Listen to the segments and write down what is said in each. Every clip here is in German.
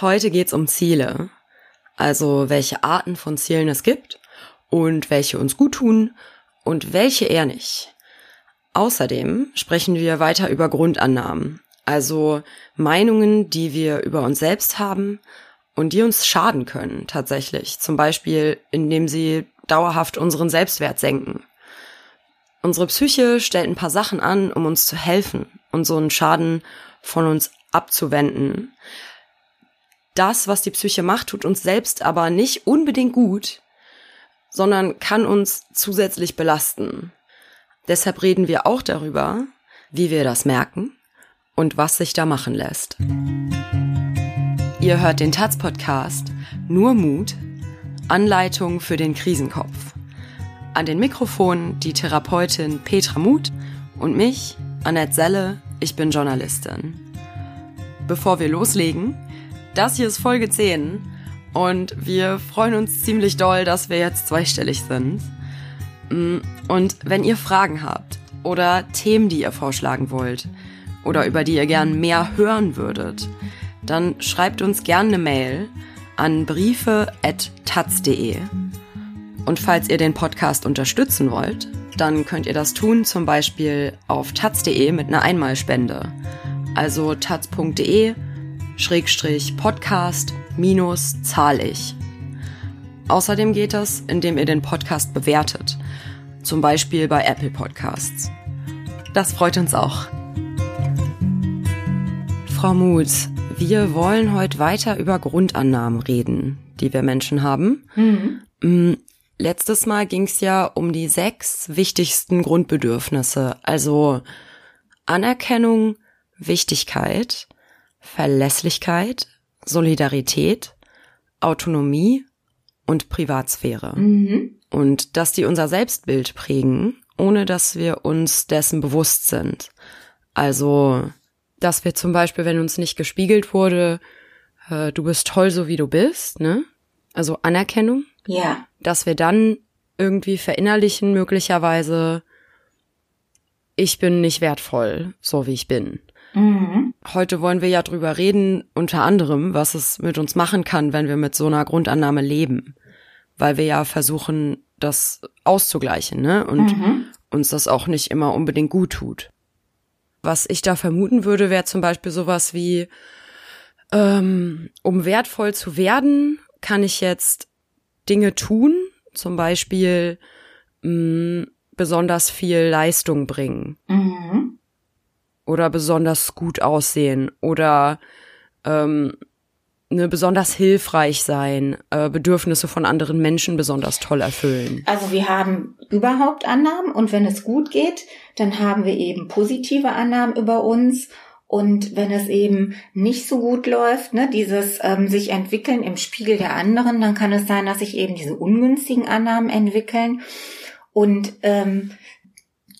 Heute geht's um Ziele. Also welche Arten von Zielen es gibt und welche uns gut tun und welche eher nicht. Außerdem sprechen wir weiter über Grundannahmen, also Meinungen, die wir über uns selbst haben und die uns schaden können tatsächlich. Zum Beispiel, indem sie dauerhaft unseren Selbstwert senken. Unsere Psyche stellt ein paar Sachen an, um uns zu helfen und so einen Schaden von uns abzuwenden. Das, was die Psyche macht, tut uns selbst aber nicht unbedingt gut, sondern kann uns zusätzlich belasten. Deshalb reden wir auch darüber, wie wir das merken und was sich da machen lässt. Ihr hört den Taz-Podcast Nur Mut, Anleitung für den Krisenkopf. An den Mikrofonen die Therapeutin Petra Muth und mich, Annette Selle, ich bin Journalistin. Bevor wir loslegen, das hier ist Folge 10 und wir freuen uns ziemlich doll, dass wir jetzt zweistellig sind. Mm, und wenn ihr Fragen habt oder Themen, die ihr vorschlagen wollt oder über die ihr gern mehr hören würdet, dann schreibt uns gerne eine Mail an briefe.taz.de. Und falls ihr den Podcast unterstützen wollt, dann könnt ihr das tun zum Beispiel auf taz.de mit einer Einmalspende. Also taz.de Schrägstrich Podcast minus zahl ich. Außerdem geht das, indem ihr den Podcast bewertet. Zum Beispiel bei Apple Podcasts. Das freut uns auch. Frau Muth, wir wollen heute weiter über Grundannahmen reden, die wir Menschen haben. Mhm. Letztes Mal ging es ja um die sechs wichtigsten Grundbedürfnisse, also Anerkennung, Wichtigkeit, Verlässlichkeit, Solidarität, Autonomie und Privatsphäre. Mhm. Und dass die unser Selbstbild prägen, ohne dass wir uns dessen bewusst sind. Also, dass wir zum Beispiel, wenn uns nicht gespiegelt wurde, äh, du bist toll, so wie du bist, ne? Also Anerkennung, ja. Dass wir dann irgendwie verinnerlichen, möglicherweise, ich bin nicht wertvoll, so wie ich bin. Mhm. Heute wollen wir ja drüber reden, unter anderem, was es mit uns machen kann, wenn wir mit so einer Grundannahme leben. Weil wir ja versuchen, das auszugleichen, ne? Und mhm. uns das auch nicht immer unbedingt gut tut. Was ich da vermuten würde, wäre zum Beispiel sowas wie, ähm, um wertvoll zu werden, kann ich jetzt Dinge tun, zum Beispiel mh, mm, besonders viel Leistung bringen mhm. Oder besonders gut aussehen oder ähm, ne, besonders hilfreich sein, äh, Bedürfnisse von anderen Menschen besonders toll erfüllen. Also wir haben überhaupt Annahmen und wenn es gut geht, dann haben wir eben positive Annahmen über uns und wenn es eben nicht so gut läuft, ne, dieses ähm, sich entwickeln im Spiegel der anderen, dann kann es sein, dass sich eben diese ungünstigen Annahmen entwickeln. Und ähm,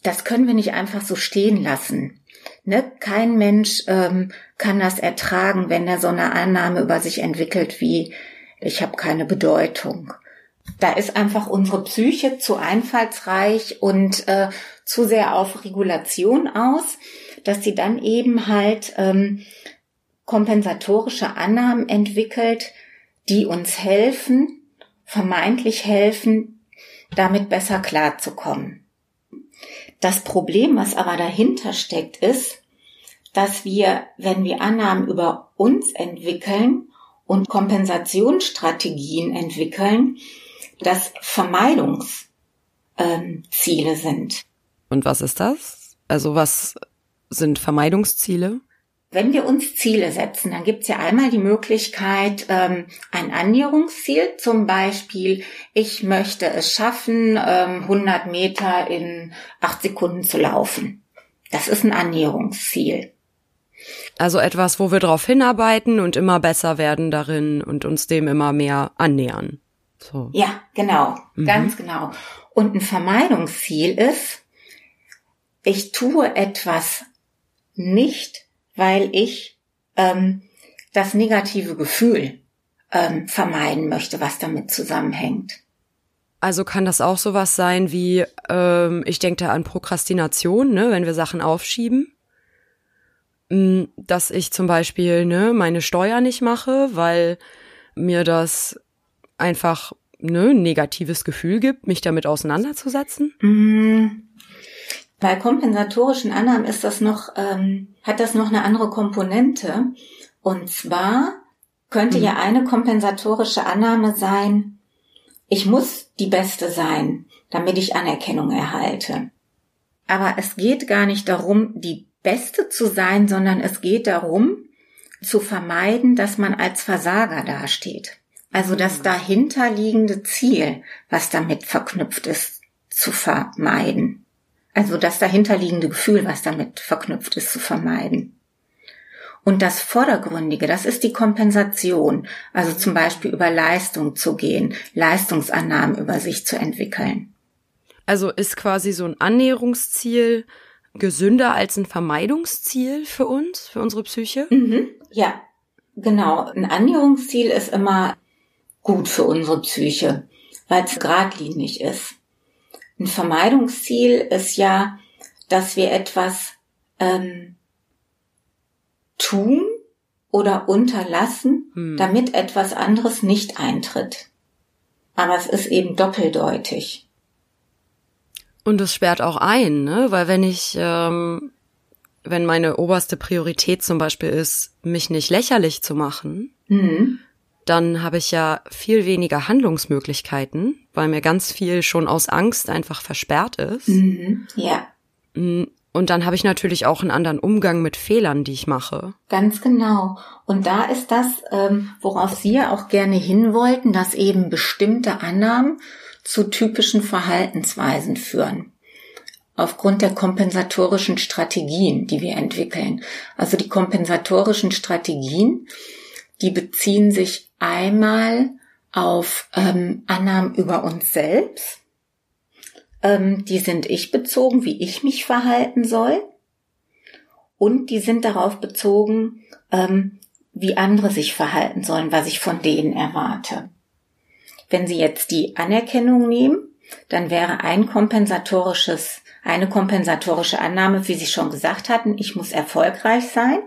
das können wir nicht einfach so stehen lassen. Ne? Kein Mensch ähm, kann das ertragen, wenn er so eine Annahme über sich entwickelt wie ich habe keine Bedeutung. Da ist einfach unsere Psyche zu einfallsreich und äh, zu sehr auf Regulation aus dass sie dann eben halt ähm, kompensatorische Annahmen entwickelt, die uns helfen, vermeintlich helfen, damit besser klarzukommen. Das Problem, was aber dahinter steckt, ist, dass wir, wenn wir Annahmen über uns entwickeln und Kompensationsstrategien entwickeln, das Vermeidungsziele ähm, sind. Und was ist das? Also was sind Vermeidungsziele? Wenn wir uns Ziele setzen, dann gibt es ja einmal die Möglichkeit, ähm, ein Annäherungsziel, zum Beispiel, ich möchte es schaffen, ähm, 100 Meter in acht Sekunden zu laufen. Das ist ein Annäherungsziel. Also etwas, wo wir darauf hinarbeiten und immer besser werden darin und uns dem immer mehr annähern. So. Ja, genau, mhm. ganz genau. Und ein Vermeidungsziel ist, ich tue etwas nicht, weil ich ähm, das negative Gefühl ähm, vermeiden möchte, was damit zusammenhängt. Also kann das auch sowas sein wie, ähm, ich denke da an Prokrastination, ne, wenn wir Sachen aufschieben. mm, dass ich zum Beispiel ne, meine Steuer nicht mache, weil mir das einfach ne, ein negatives Gefühl gibt, mich damit auseinanderzusetzen? Bei kompensatorischen Annahmen ist das noch, ähm, hat das noch eine andere Komponente. Und zwar könnte mhm. ja eine kompensatorische Annahme sein, ich muss die Beste sein, damit ich Anerkennung erhalte. Aber es geht gar nicht darum, die Beste zu sein, sondern es geht darum, zu vermeiden, dass man als Versager dasteht. Also das mhm. dahinterliegende Ziel, was damit verknüpft ist, zu vermeiden. Also das dahinterliegende Gefühl, was damit verknüpft ist, zu vermeiden. Und das Vordergründige, das ist die Kompensation. Also zum Beispiel über Leistung zu gehen, Leistungsannahmen über sich zu entwickeln. Also ist quasi so ein Annäherungsziel gesünder als ein Vermeidungsziel für uns, für unsere Psyche? Mhm, ja, genau. Ein Annäherungsziel ist immer gut für unsere Psyche, weil es geradlinig ist. Ein Vermeidungsziel ist ja, dass wir etwas ähm, tun oder unterlassen, hm. damit etwas anderes nicht eintritt. Aber es ist eben doppeldeutig. Und es sperrt auch ein, ne? Weil wenn ich, ähm, wenn meine oberste Priorität zum Beispiel ist, mich nicht lächerlich zu machen, mhm. Dann habe ich ja viel weniger Handlungsmöglichkeiten, weil mir ganz viel schon aus Angst einfach versperrt ist. Mhm. Ja. Mm, und dann habe ich natürlich auch einen anderen Umgang mit Fehlern, die ich mache. Ganz genau. Und da ist das, ähm, worauf Sie ja auch gerne hin wollten, dass eben bestimmte Annahmen zu typischen Verhaltensweisen führen. Aufgrund der kompensatorischen Strategien, die wir entwickeln. Also die kompensatorischen Strategien, die beziehen sich einmal auf ähm, Annahmen über uns selbst ähm, die sind ich bezogen, wie ich mich verhalten soll. Und die sind darauf bezogen, ähm, wie andere sich verhalten sollen, was ich von denen erwarte. Wenn Sie jetzt die Anerkennung nehmen, dann wäre ein kompensatorisches, eine kompensatorische Annahme, wie Sie schon gesagt hatten, ich muss erfolgreich sein.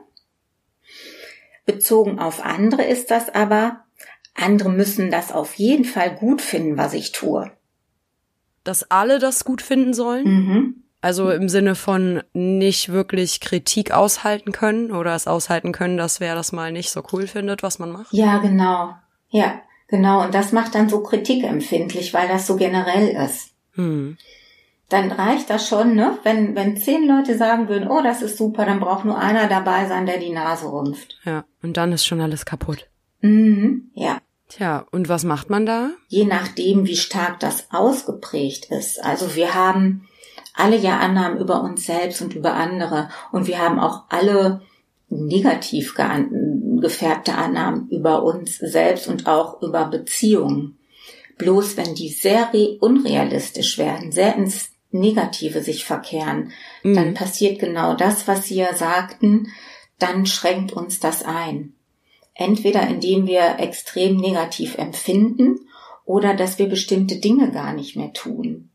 Bezogen auf andere ist das aber, andere müssen das auf jeden Fall gut finden, was ich tue dass alle das gut finden sollen. Mhm. Also im Sinne von nicht wirklich Kritik aushalten können oder es aushalten können, dass wer das mal nicht so cool findet, was man macht. Ja, genau. Ja, genau. Und das macht dann so kritikempfindlich, weil das so generell ist. Hm. Dann reicht das schon, ne? Wenn, wenn zehn Leute sagen würden, oh, das ist super, dann braucht nur einer dabei sein, der die Nase rümpft. Ja, und dann ist schon alles kaputt. Mhm, ja. Tja, und was macht man da? Je nachdem, wie stark das ausgeprägt ist. Also wir haben alle ja Annahmen über uns selbst und über andere und wir haben auch alle negativ gefärbte Annahmen über uns selbst und auch über Beziehungen. Bloß wenn die sehr unrealistisch werden, sehr ins Negative sich verkehren, mhm. dann passiert genau das, was Sie ja sagten, dann schränkt uns das ein. Entweder indem wir extrem negativ empfinden oder dass wir bestimmte Dinge gar nicht mehr tun.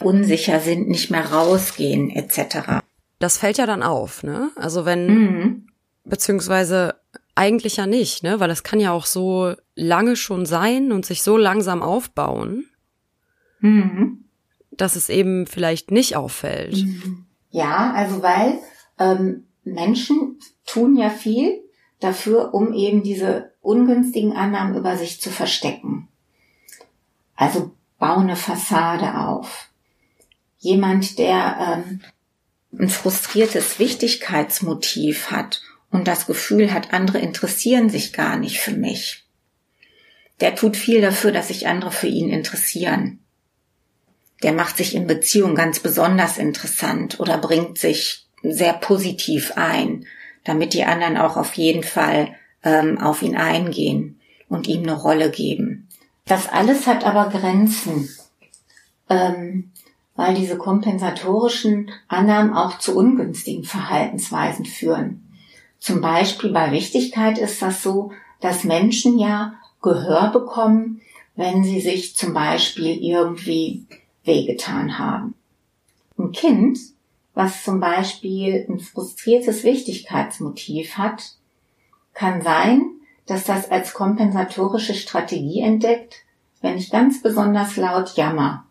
Unsicher sind, nicht mehr rausgehen etc. Das fällt ja dann auf, ne? Also wenn, mhm. beziehungsweise eigentlich ja nicht, ne? Weil das kann ja auch so lange schon sein und sich so langsam aufbauen, mhm. Dass es eben vielleicht nicht auffällt. Mhm. Ja, also weil ähm, Menschen tun ja viel, dafür, um eben diese ungünstigen Annahmen über sich zu verstecken. Also bau eine Fassade auf. Jemand, der ähm, ein frustriertes Wichtigkeitsmotiv hat und das Gefühl hat, andere interessieren sich gar nicht für mich. Der tut viel dafür, dass sich andere für ihn interessieren. Der macht sich in Beziehung ganz besonders interessant oder bringt sich sehr positiv ein damit die anderen auch auf jeden Fall ähm, auf ihn eingehen und ihm eine Rolle geben. Das alles hat aber Grenzen, ähm, weil diese kompensatorischen Annahmen auch zu ungünstigen Verhaltensweisen führen. Zum Beispiel bei Wichtigkeit ist das so, dass Menschen ja Gehör bekommen, wenn sie sich zum Beispiel irgendwie wehgetan haben. Ein Kind was zum Beispiel ein frustriertes Wichtigkeitsmotiv hat, kann sein, dass das als kompensatorische Strategie entdeckt, wenn ich ganz besonders laut jammer,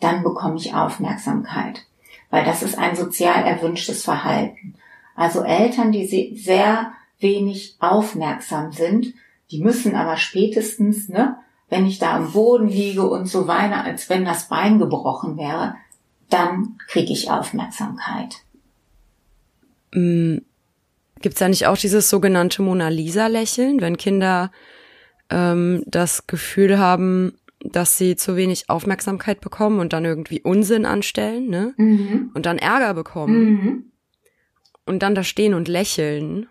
dann bekomme ich Aufmerksamkeit, weil das ist ein sozial erwünschtes Verhalten. Also Eltern, die sehr wenig aufmerksam sind, die müssen aber spätestens, ne, wenn ich da am Boden liege und so weine, als wenn das Bein gebrochen wäre, dann kriege ich Aufmerksamkeit. Mm, Gibt es da nicht auch dieses sogenannte Mona Lisa-Lächeln, wenn Kinder ähm, das Gefühl haben, dass sie zu wenig Aufmerksamkeit bekommen und dann irgendwie Unsinn anstellen, ne? Mhm. Und dann Ärger bekommen. Mhm. Und dann da stehen und lächeln.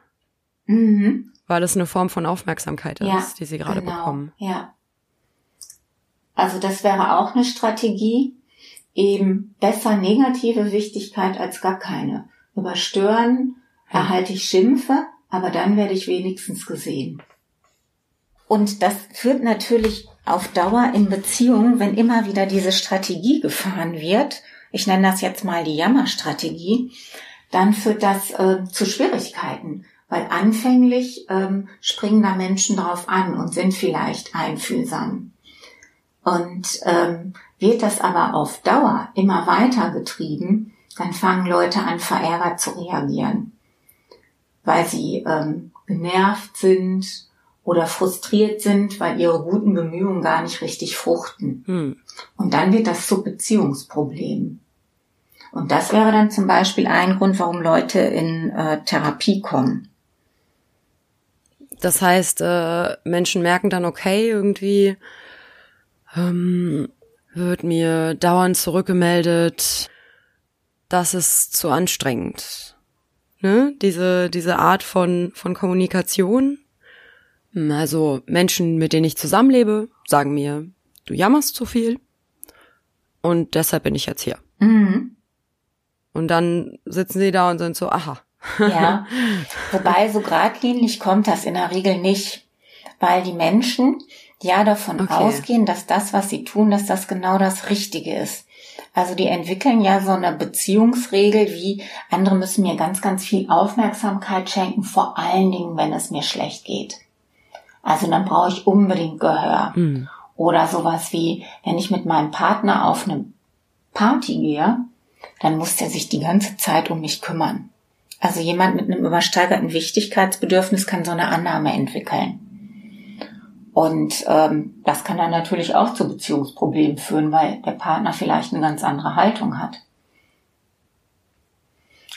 Mhm. Weil es eine Form von Aufmerksamkeit ist, ja, die sie gerade genau. bekommen. Ja. Also das wäre auch eine Strategie, eben besser negative Wichtigkeit als gar keine. Überstören erhalte ich Schimpfe, aber dann werde ich wenigstens gesehen. Und das führt natürlich auf Dauer in Beziehungen, wenn immer wieder diese Strategie gefahren wird, ich nenne das jetzt mal die Jammerstrategie, dann führt das äh, zu Schwierigkeiten, weil anfänglich ähm, springen da Menschen drauf an und sind vielleicht einfühlsam. Und ähm, wird das aber auf Dauer immer weiter getrieben, dann fangen Leute an, verärgert zu reagieren, weil sie ähm, genervt sind oder frustriert sind, weil ihre guten Bemühungen gar nicht richtig fruchten. Hm. Und dann wird das zu Beziehungsproblemen. Und das wäre dann zum Beispiel ein Grund, warum Leute in äh, Therapie kommen. Das heißt, äh, Menschen merken dann, okay, irgendwie ähm, wird mir dauernd zurückgemeldet, das ist zu anstrengend. Ne? Diese, diese Art von, von Kommunikation hm, also Menschen, mit denen ich zusammenlebe, sagen mir, du jammerst zu viel und deshalb bin ich jetzt hier. Mhm. Und dann sitzen sie da und sind so, aha. Ja, wobei so geradlinig kommt das in der Regel nicht, weil die Menschen ja davon okay. ausgehen, dass das, was sie tun, dass das genau das Richtige ist. Also die entwickeln ja so eine Beziehungsregel wie andere müssen mir ganz, ganz viel Aufmerksamkeit schenken, vor allen Dingen, wenn es mir schlecht geht. Also dann brauche ich unbedingt Gehör. Mhm. Oder sowas wie, wenn ich mit meinem Partner auf eine Party gehe, dann muss der sich die ganze Zeit um mich kümmern. Also jemand mit einem übersteigerten Wichtigkeitsbedürfnis kann so eine Annahme entwickeln. Und ähm, das kann dann natürlich auch zu Beziehungsproblemen führen, weil der Partner vielleicht eine ganz andere Haltung hat.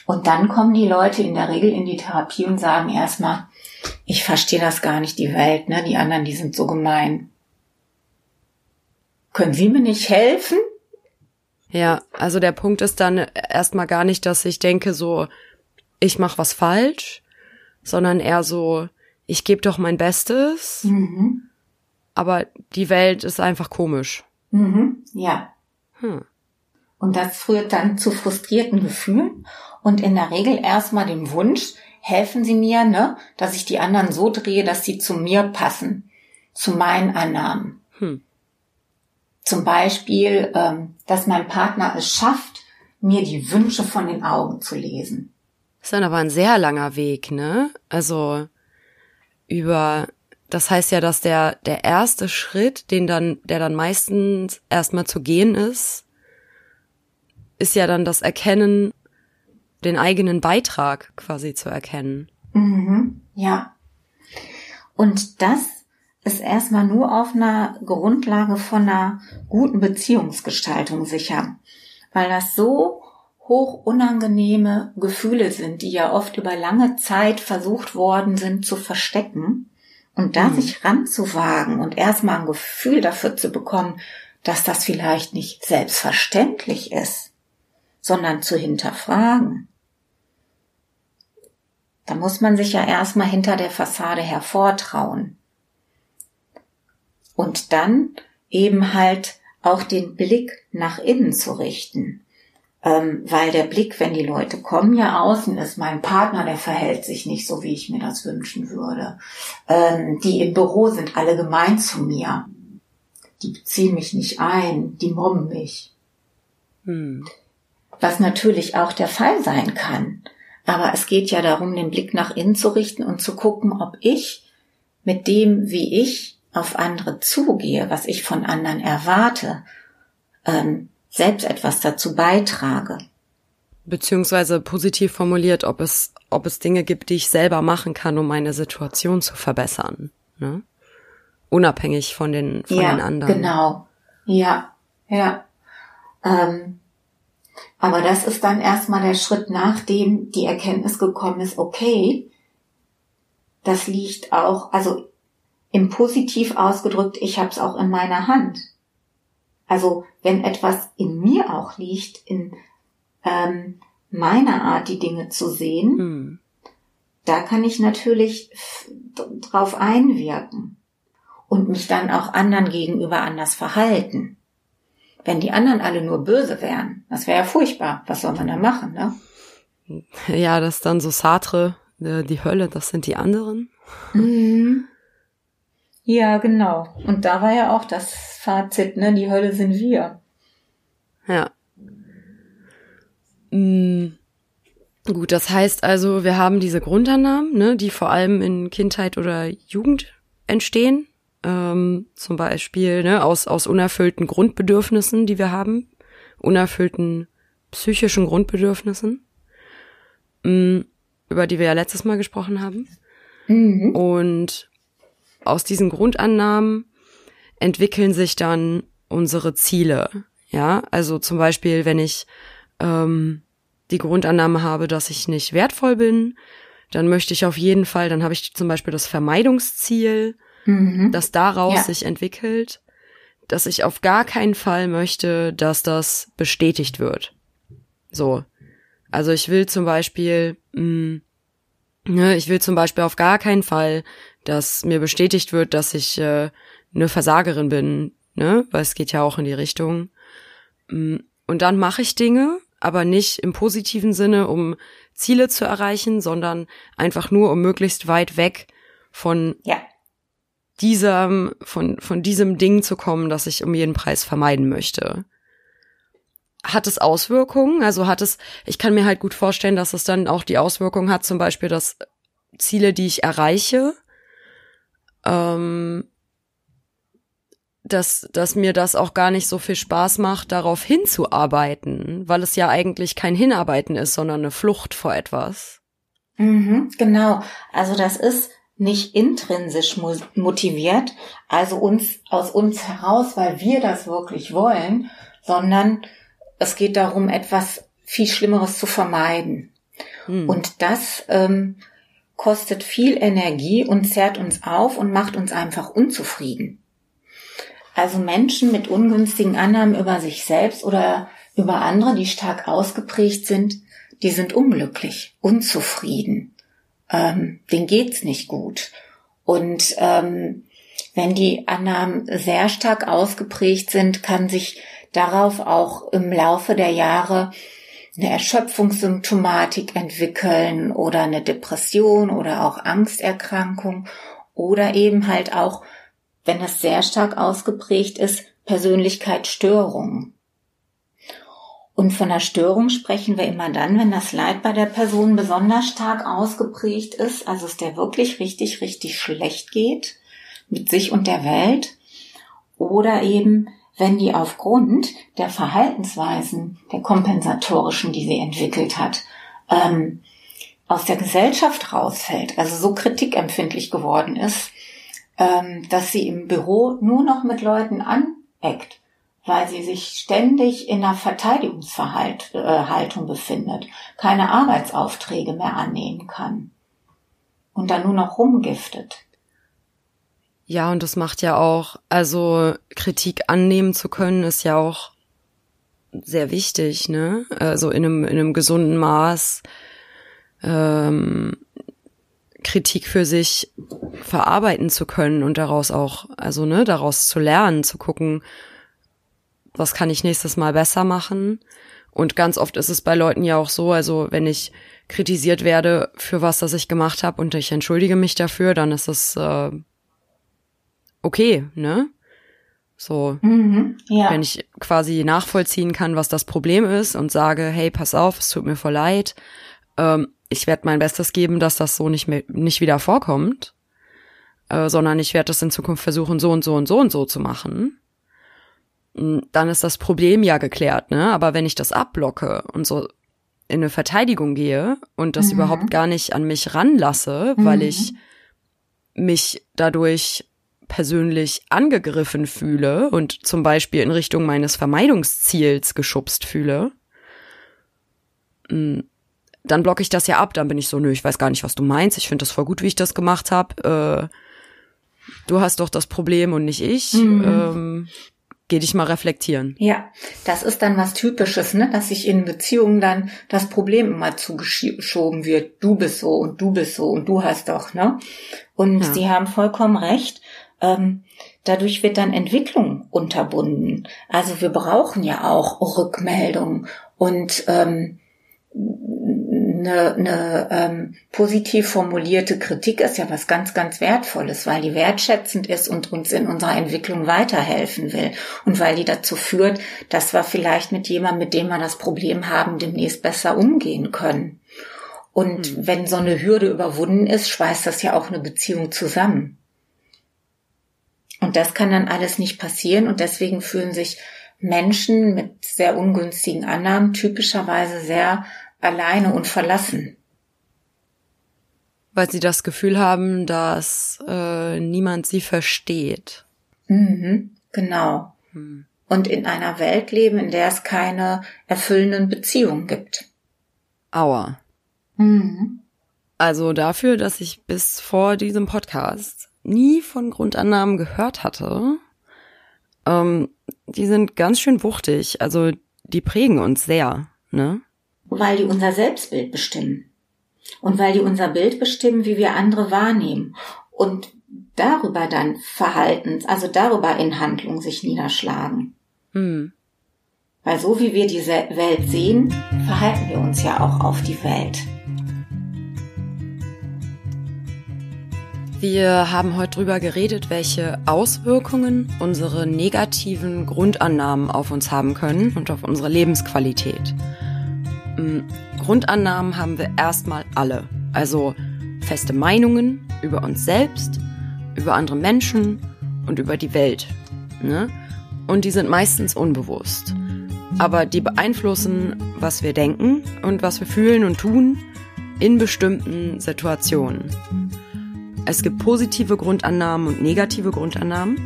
Und dann kommen die Leute in der Regel in die Therapie und sagen erstmal, ich verstehe das gar nicht, die Welt, ne? Die anderen, die sind so gemein. Können Sie mir nicht helfen? Ja, also der Punkt ist dann erstmal gar nicht, dass ich denke so, ich mache was falsch, sondern eher so, ich gebe doch mein Bestes, mhm. Aber die Welt ist einfach komisch. Mhm, ja. Hm. Und das führt dann zu frustrierten Gefühlen und in der Regel erstmal dem Wunsch, helfen Sie mir, ne, dass ich die anderen so drehe, dass sie zu mir passen, zu meinen Annahmen. Hm. Zum Beispiel, ähm, dass mein Partner es schafft, mir die Wünsche von den Augen zu lesen. Das ist dann aber ein sehr langer Weg, ne? Also über, das heißt ja, dass der der erste Schritt, den dann, der dann meistens erstmal zu gehen ist, ist ja dann das Erkennen den eigenen Beitrag quasi zu erkennen. Mhm, ja. Und das ist erstmal nur auf einer Grundlage von einer guten Beziehungsgestaltung sicher, weil das so hoch unangenehme Gefühle sind, die ja oft über lange Zeit versucht worden sind zu verstecken. Und da mhm. sich ranzuwagen und erstmal ein Gefühl dafür zu bekommen, dass das vielleicht nicht selbstverständlich ist, sondern zu hinterfragen. Da muss man sich ja erstmal hinter der Fassade hervortrauen. Und dann eben halt auch den Blick nach innen zu richten. Ähm, weil der Blick, wenn die Leute kommen, ja außen ist, mein Partner, der verhält sich nicht so, wie ich mir das wünschen würde. Ähm, die im Büro sind alle gemein zu mir. Die beziehen mich nicht ein, die mobben mich. Hm. was natürlich auch der Fall sein kann. Aber es geht ja darum, den Blick nach innen zu richten und zu gucken, ob ich mit dem, wie ich auf andere zugehe, was ich von anderen erwarte, ähm, selbst etwas dazu beitrage. Beziehungsweise positiv formuliert, ob es, ob es Dinge gibt, die ich selber machen kann, um meine Situation zu verbessern. Ne? Unabhängig von den, von ja, den anderen. Genau. Ja, ja. Ähm, aber das ist dann erstmal der Schritt, nachdem die Erkenntnis gekommen ist, okay, das liegt auch, also im Positiv ausgedrückt, ich habe es auch in meiner Hand. Also wenn etwas in mir auch liegt, in ähm, meiner Art, die Dinge zu sehen, hm. da kann ich natürlich drauf einwirken und mich dann auch anderen gegenüber anders verhalten. Wenn die anderen alle nur böse wären, das wäre ja furchtbar. Was soll man da machen, ne? Ja, das ist dann so Sartre, äh, die Hölle, das sind die anderen. Mhm. Ja, genau. Und da war ja auch das Fazit, ne? Die Hölle sind wir. Ja. Mhm. Gut, das heißt also, wir haben diese Grundannahmen, ne, die vor allem in Kindheit oder Jugend entstehen. Ähm, zum Beispiel ne, aus, aus unerfüllten Grundbedürfnissen, die wir haben, unerfüllten psychischen Grundbedürfnissen, mh, mm, über die wir ja letztes Mal gesprochen haben. Mhm. Und aus diesen Grundannahmen entwickeln sich dann unsere Ziele. Ja, also zum Beispiel, wenn ich ähm, die Grundannahme habe, dass ich nicht wertvoll bin, dann möchte ich auf jeden Fall, dann habe ich zum Beispiel das Vermeidungsziel, mhm. das daraus ja. sich entwickelt, dass ich auf gar keinen Fall möchte, dass das bestätigt wird. So. Also ich will zum Beispiel, mh, mm, ne, ich will zum Beispiel auf gar keinen Fall, dass mir bestätigt wird, dass ich äh, eine Versagerin bin, ne, weil es geht ja auch in die Richtung. Mm, und dann mache ich Dinge, aber nicht im positiven Sinne, um Ziele zu erreichen, sondern einfach nur, um möglichst weit weg von ja diesem, von, von diesem Ding zu kommen, das ich um jeden Preis vermeiden möchte. Hat es Auswirkungen? Also hat es, ich kann mir halt gut vorstellen, dass es dann auch die Auswirkung hat, zum Beispiel, dass Ziele, die ich erreiche, ähm, dass, dass mir das auch gar nicht so viel Spaß macht, darauf hinzuarbeiten, weil es ja eigentlich kein Hinarbeiten ist, sondern eine Flucht vor etwas. Mhm, genau. Also das ist nicht intrinsisch motiviert, also uns aus uns heraus, weil wir das wirklich wollen, sondern es geht darum, etwas viel Schlimmeres zu vermeiden. Hm. Und das ähm, kostet viel Energie und zerrt uns auf und macht uns einfach unzufrieden. Also Menschen mit ungünstigen Annahmen über sich selbst oder über andere, die stark ausgeprägt sind, die sind unglücklich, unzufrieden ähm, denen geht's nicht gut. Und ähm, wenn die Annahmen sehr stark ausgeprägt sind, kann sich darauf auch im Laufe der Jahre eine Erschöpfungssymptomatik entwickeln oder eine Depression oder auch Angsterkrankung oder eben halt auch, wenn es sehr stark ausgeprägt ist, Persönlichkeitsstörungen. Und von der Störung sprechen wir immer dann, wenn das Leid bei der Person besonders stark ausgeprägt ist, also es der wirklich richtig, richtig schlecht geht mit sich und der Welt. Oder eben, wenn die aufgrund der Verhaltensweisen, der kompensatorischen, die sie entwickelt hat, ähm, aus der Gesellschaft rausfällt, also so kritikempfindlich geworden ist, ähm, dass sie im Büro nur noch mit Leuten aneckt weil sie sich ständig in einer Verteidigungshaltung befindet, keine Arbeitsaufträge mehr annehmen kann und dann nur noch rumgiftet. Ja, und das macht ja auch, also Kritik annehmen zu können, ist ja auch sehr wichtig, ne? Also in einem, in einem gesunden Maß ähm, Kritik für sich verarbeiten zu können und daraus auch, also ne, daraus zu lernen, zu gucken, was kann ich nächstes Mal besser machen. Und ganz oft ist es bei Leuten ja auch so, also wenn ich kritisiert werde für was, das ich gemacht habe und ich entschuldige mich dafür, dann ist es äh, okay, ne? So, Mhm. Ja. wenn ich quasi nachvollziehen kann, was das Problem ist und sage, hey, pass auf, es tut mir voll leid, ähm, ich werde mein Bestes geben, dass das so nicht mehr, nicht wieder vorkommt, äh, sondern ich werde das in Zukunft versuchen, so und so und so und so zu machen. Mm, Dann ist das Problem ja geklärt, ne? Aber wenn ich das abblocke und so in eine Verteidigung gehe und das Mhm. überhaupt gar nicht an mich ranlasse, weil ich mich dadurch persönlich angegriffen fühle und zum Beispiel in Richtung meines Vermeidungsziels geschubst fühle, mm, dann blocke ich das ja ab. Dann bin ich so, nö, ich weiß gar nicht, was du meinst. Ich finde das voll gut, wie ich das gemacht habe. Äh, du hast doch das Problem und nicht ich. Ähm, geh dich mal reflektieren. Ja, das ist dann was Typisches, ne? dass sich in Beziehungen dann das Problem immer zugeschoben wird. Du bist so und du bist so und du hast doch, ne? Und Ja. Sie haben vollkommen recht. Ähm, dadurch wird dann Entwicklung unterbunden. Also wir brauchen ja auch Rückmeldung und ähm, eine, eine ähm, positiv formulierte Kritik ist ja was ganz, ganz Wertvolles, weil die wertschätzend ist und uns in unserer Entwicklung weiterhelfen will und weil die dazu führt, dass wir vielleicht mit jemandem, mit dem wir das Problem haben, demnächst besser umgehen können. Und wenn so eine Hürde überwunden ist, schweißt das ja auch eine Beziehung zusammen. Und das kann dann alles nicht passieren und deswegen fühlen sich Menschen mit sehr ungünstigen Annahmen typischerweise sehr alleine und verlassen. Weil sie das Gefühl haben, dass äh, niemand sie versteht. Mhm, genau. Und in einer Welt leben, in der es keine erfüllenden Beziehungen gibt. Aua. Mhm. Also dafür, dass ich bis vor diesem Podcast nie von Grundannahmen gehört hatte, ähm, die sind ganz schön wuchtig. Also die prägen uns sehr, ne? Weil die unser Selbstbild bestimmen. Und weil die unser Bild bestimmen, wie wir andere wahrnehmen. Und darüber dann Verhaltens, also darüber in Handlung sich niederschlagen. Hm. Weil so wie wir diese Welt sehen, verhalten wir uns ja auch auf die Welt. Wir haben heute drüber geredet, welche Auswirkungen unsere negativen Grundannahmen auf uns haben können und auf unsere Lebensqualität. Mm, Grundannahmen haben wir erstmal alle. Also feste Meinungen über uns selbst, über andere Menschen und über die Welt. Ne? Und die sind meistens unbewusst. Aber die beeinflussen, was wir denken und was wir fühlen und tun in bestimmten Situationen. Es gibt positive Grundannahmen und negative Grundannahmen.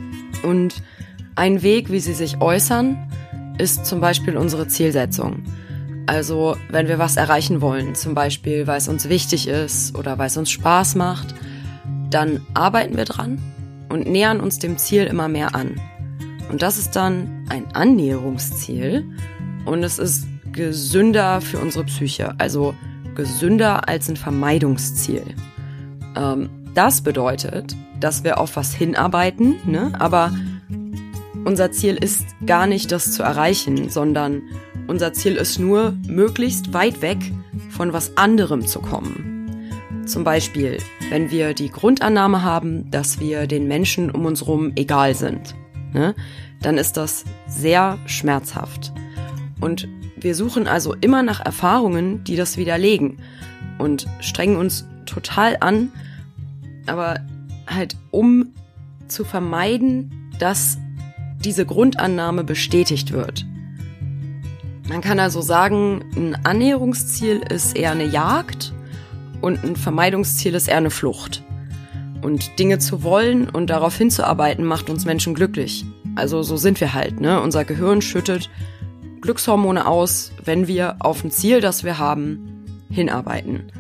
Und ein Weg, wie sie sich äußern, ist zum Beispiel unsere Zielsetzung. Also wenn wir was erreichen wollen, zum Beispiel weil es uns wichtig ist oder weil es uns Spaß macht, dann arbeiten wir dran und nähern uns dem Ziel immer mehr an. Und das ist dann ein Annäherungsziel und es ist gesünder für unsere Psyche, also gesünder als ein Vermeidungsziel. Ähm, das bedeutet, dass wir auf was hinarbeiten, ne? aber unser Ziel ist gar nicht, das zu erreichen, sondern unser Ziel ist nur, möglichst weit weg von was anderem zu kommen. Zum Beispiel, wenn wir die Grundannahme haben, dass wir den Menschen um uns herum egal sind, ne? dann ist das sehr schmerzhaft. Und wir suchen also immer nach Erfahrungen, die das widerlegen und strengen uns total an, aber halt um zu vermeiden, dass diese Grundannahme bestätigt wird. Man kann also sagen, ein Annäherungsziel ist eher eine Jagd und ein Vermeidungsziel ist eher eine Flucht. Und Dinge zu wollen und darauf hinzuarbeiten macht uns Menschen glücklich. Also so sind wir halt, ne? Unser Gehirn schüttet Glückshormone aus, wenn wir auf ein Ziel, das wir haben, hinarbeiten.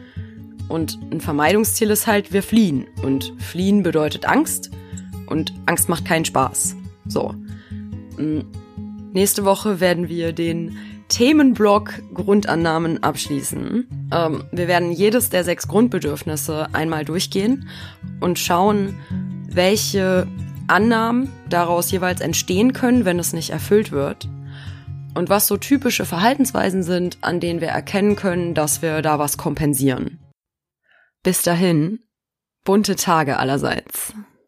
Und ein Vermeidungsziel ist halt, wir fliehen. Und fliehen bedeutet Angst. Und Angst macht keinen Spaß. So. Mm, Nächste Woche werden wir den Themenblock Grundannahmen abschließen. Ähm, wir werden jedes der sechs Grundbedürfnisse einmal durchgehen und schauen, welche Annahmen daraus jeweils entstehen können, wenn es nicht erfüllt wird. Und was so typische Verhaltensweisen sind, an denen wir erkennen können, dass wir da was kompensieren. Bis dahin, bunte Tage allerseits.